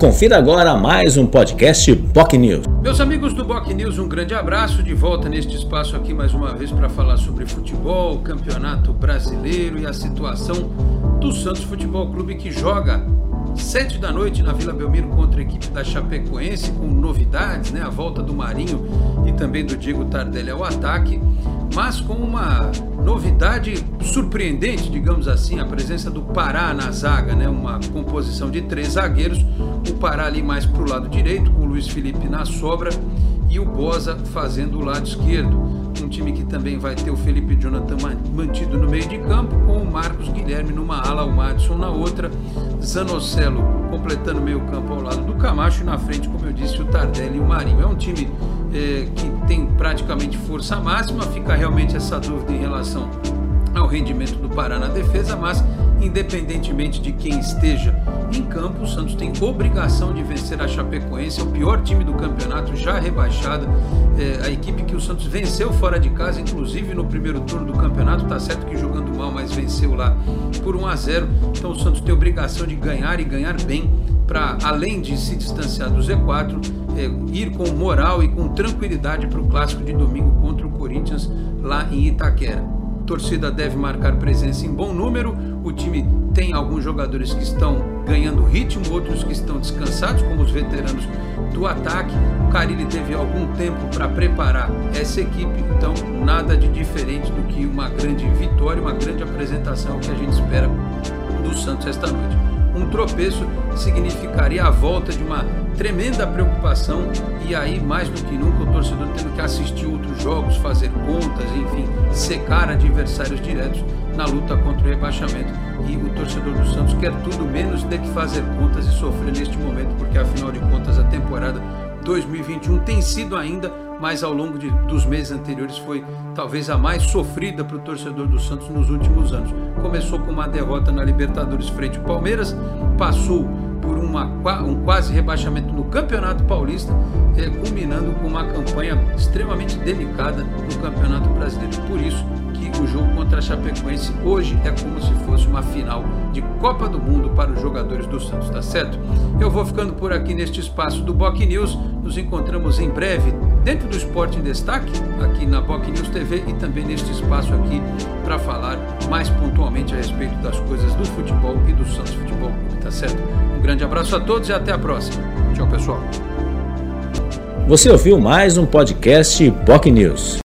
Confira agora mais um podcast POC News. Meus amigos do POC News, um grande abraço de volta neste espaço aqui mais uma vez para falar sobre futebol, campeonato brasileiro e a situação do Santos Futebol Clube que joga sete da noite na Vila Belmiro contra a equipe da Chapecoense com novidades, né? A volta do Marinho e também do Diego Tardelli ao ataque mas com uma novidade surpreendente, digamos assim, a presença do Pará na zaga, né? uma composição de três zagueiros, o Pará ali mais para o lado direito, com o Luiz Felipe na sobra e o Boza fazendo o lado esquerdo. Um time que também vai ter o Felipe Jonathan mantido no meio de campo, com o Marcos Guilherme numa ala, o Madison na outra, Zanocelo completando meio campo ao lado do Camacho e na frente, como eu disse, o Tardelli e o Marinho. É um time é, que tem praticamente força máxima, fica realmente essa dúvida em relação ao rendimento do Pará na defesa, mas independentemente de quem esteja em campo, obrigação de vencer a Chapecoense, é o pior time do campeonato, já rebaixado, é, a equipe que o Santos venceu fora de casa, inclusive no primeiro turno do campeonato, tá certo que jogando mal, mas venceu lá por 1 a 0. Então o Santos tem obrigação de ganhar e ganhar bem para além de se distanciar do Z4, é, ir com moral e com tranquilidade para o clássico de domingo contra o Corinthians lá em Itaquera. A torcida deve marcar presença em bom número. O time tem alguns jogadores que estão ganhando ritmo, outros que estão descansados, como os veteranos do ataque. O Carilli teve algum tempo para preparar essa equipe, então nada de diferente do que uma grande vitória, uma grande apresentação que a gente espera do Santos esta noite um tropeço significaria a volta de uma tremenda preocupação e aí mais do que nunca o torcedor tendo que assistir outros jogos, fazer contas, enfim, secar adversários diretos na luta contra o rebaixamento. E o torcedor do Santos quer tudo menos ter que fazer contas e sofrer neste momento, porque afinal de contas a temporada 2021 tem sido ainda, mas ao longo de, dos meses anteriores foi talvez a mais sofrida para o torcedor do Santos nos últimos anos. Começou com uma derrota na Libertadores frente ao Palmeiras, passou uma, um quase rebaixamento no Campeonato Paulista, culminando com uma campanha extremamente delicada no Campeonato Brasileiro. Por isso que o jogo contra a Chapecoense hoje é como se fosse uma final de Copa do Mundo para os jogadores do Santos, tá certo? Eu vou ficando por aqui neste espaço do Boc News. Nos encontramos em breve dentro do Esporte em Destaque, aqui na Boc News TV e também neste espaço aqui para falar mais pontualmente a respeito das coisas do futebol e do Santos tá certo? Um grande abraço a todos e até a próxima. Tchau, pessoal. Você ouviu mais um podcast POC News.